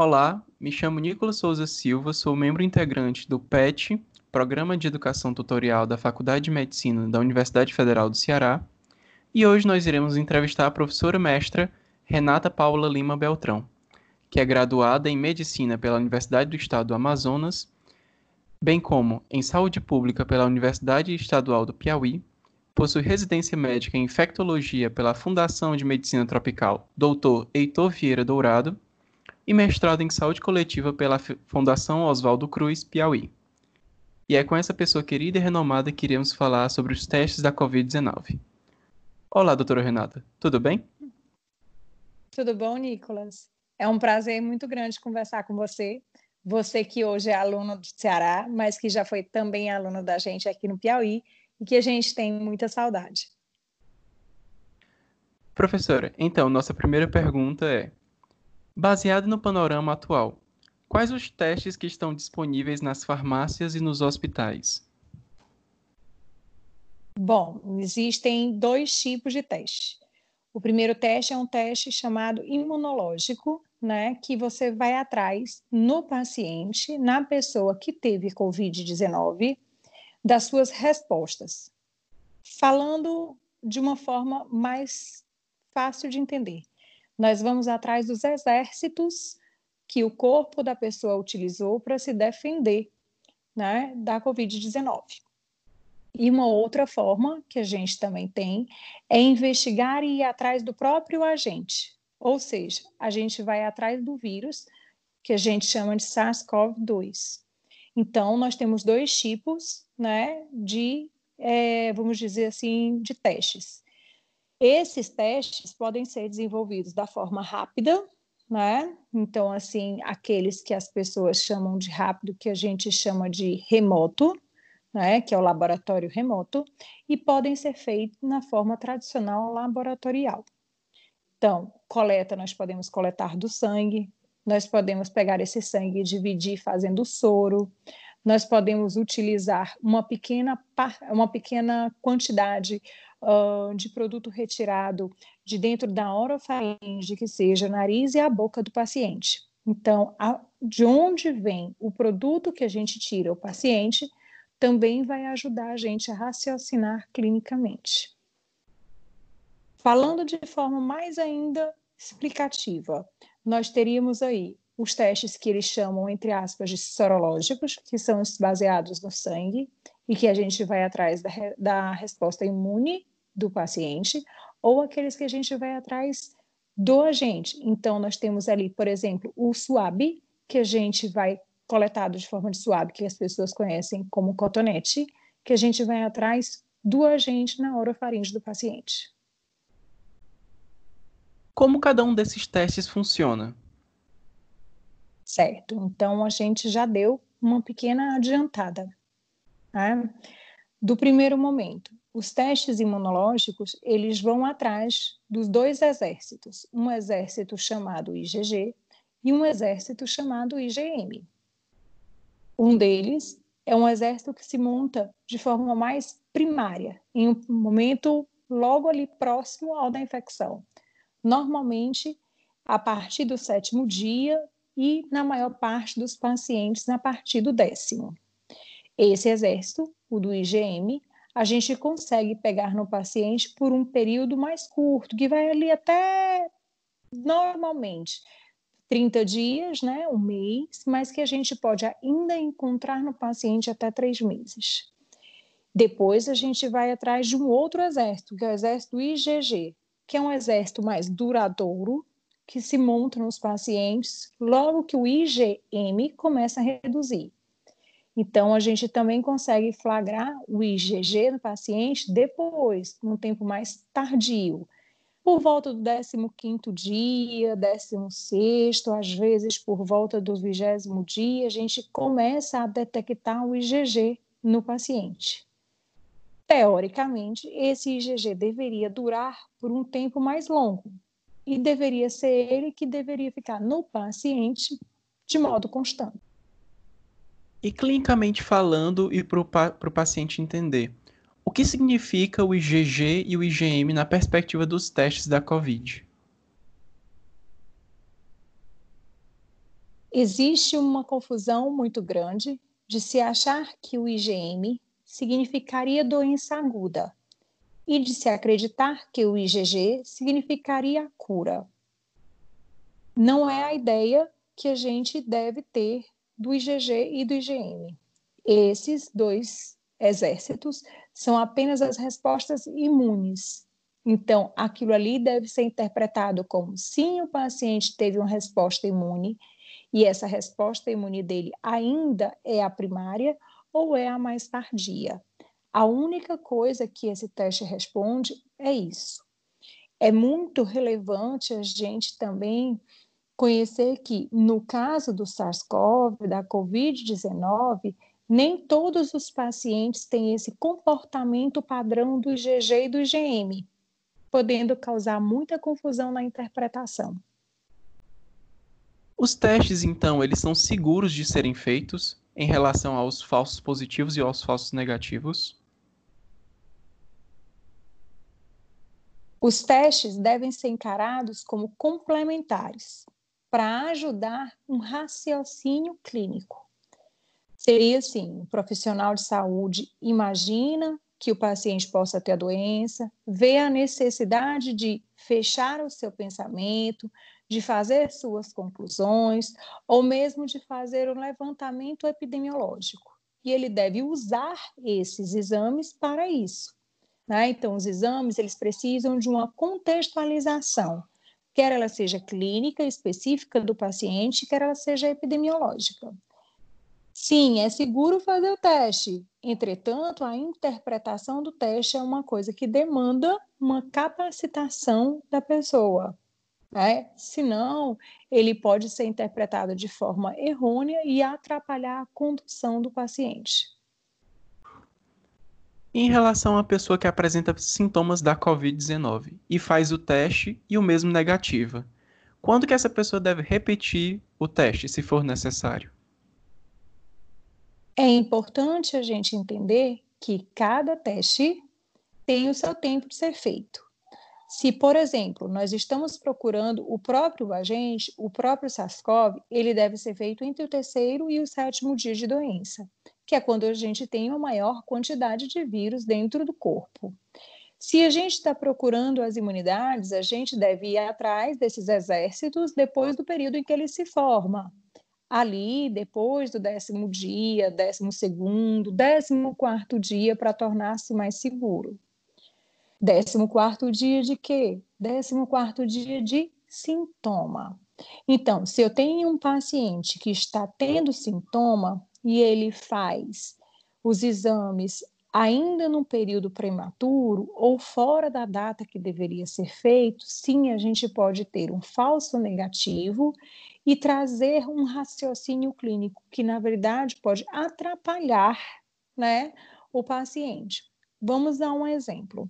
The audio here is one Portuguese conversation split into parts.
Olá, me chamo Nicolas Souza Silva, sou membro integrante do PET, Programa de Educação Tutorial da Faculdade de Medicina da Universidade Federal do Ceará, e hoje nós iremos entrevistar a professora mestra Renata Paula Lima Beltrão, que é graduada em Medicina pela Universidade do Estado do Amazonas, bem como em Saúde Pública pela Universidade Estadual do Piauí, possui residência médica em Infectologia pela Fundação de Medicina Tropical Dr. Heitor Vieira Dourado e mestrado em Saúde Coletiva pela Fundação Oswaldo Cruz, Piauí. E é com essa pessoa querida e renomada que iremos falar sobre os testes da Covid-19. Olá, doutora Renata, tudo bem? Tudo bom, Nicolas? É um prazer muito grande conversar com você. Você que hoje é aluno do Ceará, mas que já foi também aluno da gente aqui no Piauí e que a gente tem muita saudade. Professora, então, nossa primeira pergunta é: baseado no panorama atual, quais os testes que estão disponíveis nas farmácias e nos hospitais? Bom, existem dois tipos de teste. O primeiro teste é um teste chamado imunológico, né, que você vai atrás no paciente, na pessoa que teve COVID-19, das suas respostas. Falando de uma forma mais fácil de entender, nós vamos atrás dos exércitos que o corpo da pessoa utilizou para se defender né, da Covid-19. E uma outra forma que a gente também tem é investigar e ir atrás do próprio agente. Ou seja, a gente vai atrás do vírus, que a gente chama de SARS-CoV-2. Então, nós temos dois tipos né, de, é, vamos dizer assim, de testes. Esses testes podem ser desenvolvidos da forma rápida, né? Então, assim, aqueles que as pessoas chamam de rápido, que a gente chama de remoto, né? Que é o laboratório remoto, e podem ser feitos na forma tradicional laboratorial. Então, coleta, nós podemos coletar do sangue, nós podemos pegar esse sangue e dividir fazendo soro, nós podemos utilizar uma pequena, uma pequena quantidade uh, de produto retirado de dentro da orofaringe, que seja nariz e a boca do paciente. Então, a, de onde vem o produto que a gente tira o paciente também vai ajudar a gente a raciocinar clinicamente. Falando de forma mais ainda explicativa, nós teríamos aí os testes que eles chamam, entre aspas, de sorológicos, que são baseados no sangue, e que a gente vai atrás da, da resposta imune do paciente, ou aqueles que a gente vai atrás do agente. Então, nós temos ali, por exemplo, o SWAB, que a gente vai coletado de forma de SWAB, que as pessoas conhecem como cotonete, que a gente vai atrás do agente na orofaringe do paciente. Como cada um desses testes funciona? Certo, então a gente já deu uma pequena adiantada. Né? Do primeiro momento, os testes imunológicos, eles vão atrás dos dois exércitos, um exército chamado IgG e um exército chamado IgM. Um deles é um exército que se monta de forma mais primária, em um momento logo ali próximo ao da infecção. Normalmente, a partir do sétimo dia e, na maior parte dos pacientes, a partir do décimo. Esse exército, o do IgM, a gente consegue pegar no paciente por um período mais curto, que vai ali até normalmente 30 dias, né, um mês, mas que a gente pode ainda encontrar no paciente até três meses. Depois a gente vai atrás de um outro exército, que é o exército IgG, que é um exército mais duradouro, que se monta nos pacientes logo que o IgM começa a reduzir. Então, a gente também consegue flagrar o IgG no paciente depois, num tempo mais tardio, por volta do 15º dia, 16º, às vezes por volta do 20 dia, a gente começa a detectar o IgG no paciente. Teoricamente, esse IgG deveria durar por um tempo mais longo, e deveria ser ele que deveria ficar no paciente de modo constante. E clinicamente falando, e para o paciente entender, o que significa o IgG e o IgM na perspectiva dos testes da COVID? Existe uma confusão muito grande de se achar que o IgM significaria doença aguda e de se acreditar que o IgG significaria cura. Não é a ideia que a gente deve ter do IgG e do IgM. Esses dois exércitos são apenas as respostas imunes. Então, aquilo ali deve ser interpretado como sim, o paciente teve uma resposta imune e essa resposta imune dele ainda é a primária ou é a mais tardia. A única coisa que esse teste responde é isso. É muito relevante a gente também conhecer que, no caso do SARS-CoV, da Covid-19, nem todos os pacientes têm esse comportamento padrão do IgG e do IgM, podendo causar muita confusão na interpretação. Os testes, então, eles são seguros de serem feitos em relação aos falsos positivos e aos falsos negativos? Os testes devem ser encarados como complementares, para ajudar um raciocínio clínico. Seria assim: um profissional de saúde imagina que o paciente possa ter a doença, vê a necessidade de fechar o seu pensamento, de fazer suas conclusões, ou mesmo de fazer um levantamento epidemiológico. E ele deve usar esses exames para isso. Né? Então, os exames eles precisam de uma contextualização quer ela seja clínica específica do paciente, quer ela seja epidemiológica. Sim, é seguro fazer o teste. Entretanto, a interpretação do teste é uma coisa que demanda uma capacitação da pessoa. Né? Senão, ele pode ser interpretado de forma errônea e atrapalhar a condução do paciente. Em relação à pessoa que apresenta sintomas da COVID-19 e faz o teste e o mesmo negativa, quando que essa pessoa deve repetir o teste, se for necessário? É importante a gente entender que cada teste tem o seu tempo de ser feito. Se, por exemplo, nós estamos procurando o próprio agente, o próprio SARS-CoV, ele deve ser feito entre o terceiro e o sétimo dia de doença que é quando a gente tem uma maior quantidade de vírus dentro do corpo. Se a gente está procurando as imunidades, a gente deve ir atrás desses exércitos depois do período em que ele se forma. Ali, depois do décimo dia, décimo segundo, décimo quarto dia, para tornar-se mais seguro. Décimo quarto dia de quê? Décimo quarto dia de sintoma. Então, se eu tenho um paciente que está tendo sintoma, e ele faz os exames ainda num período prematuro ou fora da data que deveria ser feito, sim, a gente pode ter um falso negativo e trazer um raciocínio clínico que, na verdade, pode atrapalhar né, o paciente. Vamos dar um exemplo.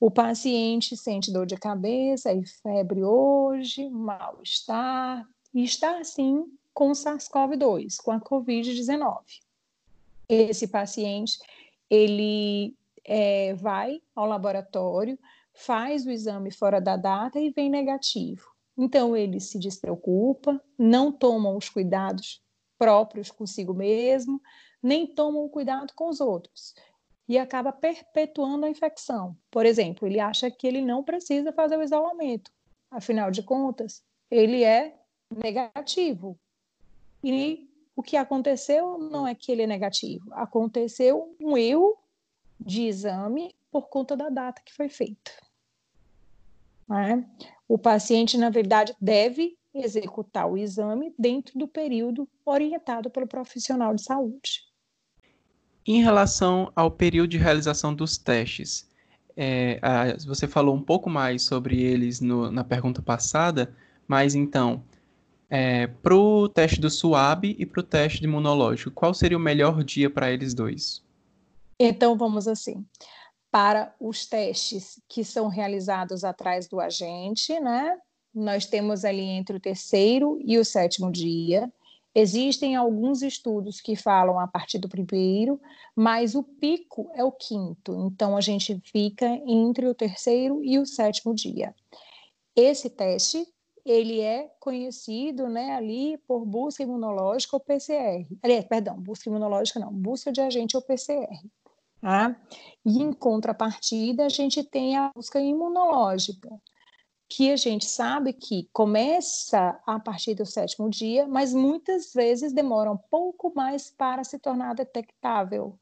O paciente sente dor de cabeça e febre hoje, mal-estar, e está assim com o SARS-CoV-2, com a COVID-19. Esse paciente, ele é, vai ao laboratório, faz o exame fora da data e vem negativo. Então, ele se despreocupa, não toma os cuidados próprios consigo mesmo, nem toma o cuidado com os outros. E acaba perpetuando a infecção. Por exemplo, ele acha que ele não precisa fazer o isolamento. Afinal de contas, ele é negativo. E o que aconteceu não é que ele é negativo, aconteceu um erro de exame por conta da data que foi feita. Né? O paciente, na verdade, deve executar o exame dentro do período orientado pelo profissional de saúde. Em relação ao período de realização dos testes, é, a, você falou um pouco mais sobre eles no, na pergunta passada, mas então, é, para o teste do SUAB e para o teste de imunológico, qual seria o melhor dia para eles dois? Então, vamos assim. Para os testes que são realizados atrás do agente, né? Nós temos ali entre o terceiro e o sétimo dia. Existem alguns estudos que falam a partir do primeiro, mas o pico é o quinto. Então, a gente fica entre o terceiro e o sétimo dia. Esse teste ele é conhecido né, ali por busca imunológica ou PCR. Aliás, perdão, busca imunológica não, busca de agente ou PCR. Tá? E em contrapartida, a gente tem a busca imunológica, que a gente sabe que começa a partir do sétimo dia, mas muitas vezes demora um pouco mais para se tornar detectável,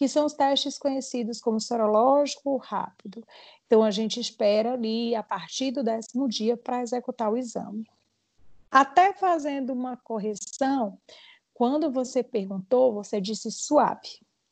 que são os testes conhecidos como sorológico rápido. Então, a gente espera ali a partir do décimo dia para executar o exame. Até fazendo uma correção, quando você perguntou, você disse SWAB,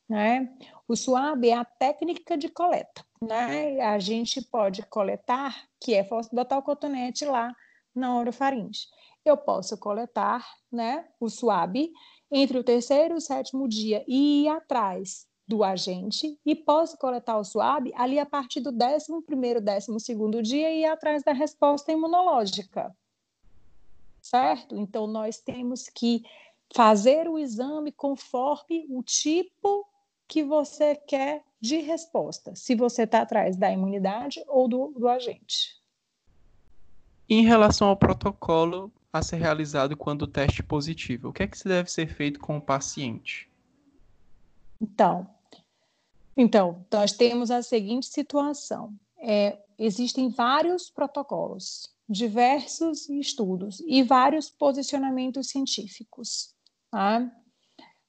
né? O SWAB é a técnica de coleta, né? A gente pode coletar, que é botar o cotonete lá na orofaringe. Eu posso coletar, né, o SWAB entre o terceiro e o sétimo dia e ir atrás do agente e posso coletar o SWAB ali a partir do 11 primeiro, 12 segundo dia e ir atrás da resposta imunológica. Certo? Então, nós temos que fazer o exame conforme o tipo que você quer de resposta, se você está atrás da imunidade ou do, do agente. Em relação ao protocolo a ser realizado quando o teste positivo, o que é que deve ser feito com o paciente? Então, então, nós temos a seguinte situação: é, existem vários protocolos, diversos estudos e vários posicionamentos científicos. Tá?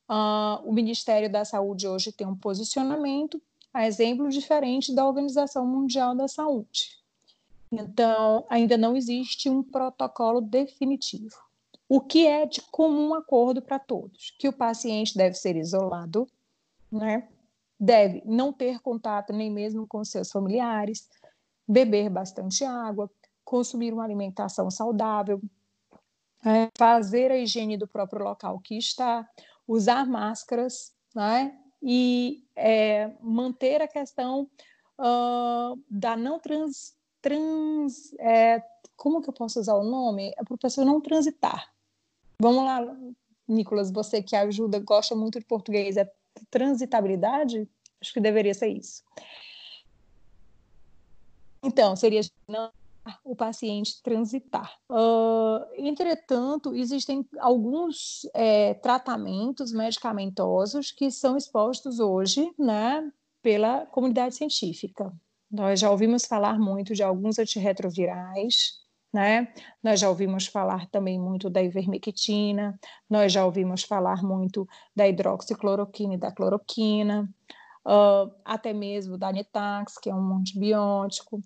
Uh, o Ministério da Saúde hoje tem um posicionamento, a exemplo diferente da Organização Mundial da Saúde. Então, ainda não existe um protocolo definitivo. O que é de comum acordo para todos? Que o paciente deve ser isolado, né? Deve não ter contato nem mesmo com seus familiares, beber bastante água, consumir uma alimentação saudável, é, fazer a higiene do próprio local que está, usar máscaras, né? e é, manter a questão uh, da não trans, trans é, como que eu posso usar o nome? É para a pessoa não transitar. Vamos lá, Nicolas, você que ajuda, gosta muito de português, é transitabilidade? Acho que deveria ser isso. Então, seria não o paciente transitar. Uh, entretanto, existem alguns é, tratamentos medicamentosos que são expostos hoje né, pela comunidade científica. Nós já ouvimos falar muito de alguns antirretrovirais, né? Nós já ouvimos falar também muito da ivermectina, nós já ouvimos falar muito da hidroxicloroquina e da cloroquina, uh, até mesmo da Netax, que é um antibiótico.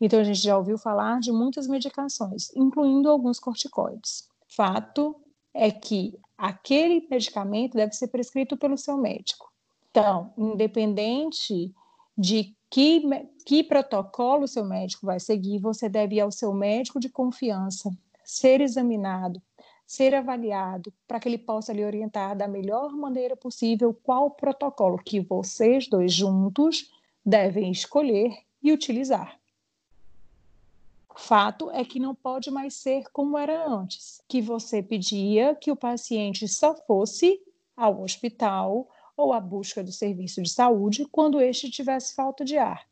Então, a gente já ouviu falar de muitas medicações, incluindo alguns corticoides. Fato é que aquele medicamento deve ser prescrito pelo seu médico. Então, independente de que, que protocolo o seu médico vai seguir, você deve ir ao seu médico de confiança, ser examinado, ser avaliado, para que ele possa lhe orientar da melhor maneira possível qual protocolo que vocês dois juntos devem escolher e utilizar. Fato é que não pode mais ser como era antes, que você pedia que o paciente só fosse ao hospital ou à busca do serviço de saúde quando este tivesse falta de ar.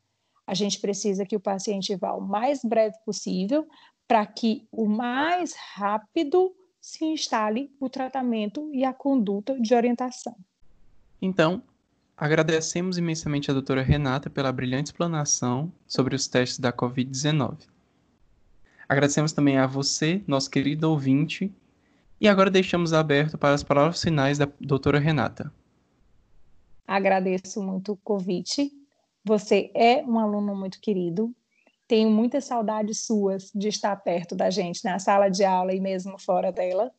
A gente precisa que o paciente vá o mais breve possível para que o mais rápido se instale o tratamento e a conduta de orientação. Então, agradecemos imensamente a doutora Renata pela brilhante explanação sobre os testes da Covid-19. Agradecemos também a você, nosso querido ouvinte, e agora deixamos aberto para as palavras finais da doutora Renata. Agradeço muito o convite. Você é um aluno muito querido. Tenho muitas saudades suas de estar perto da gente na sala de aula e mesmo fora dela.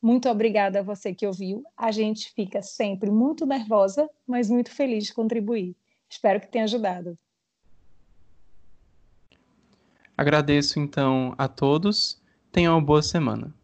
Muito obrigada a você que ouviu. A gente fica sempre muito nervosa, mas muito feliz de contribuir. Espero que tenha ajudado. Agradeço então a todos. Tenham uma boa semana.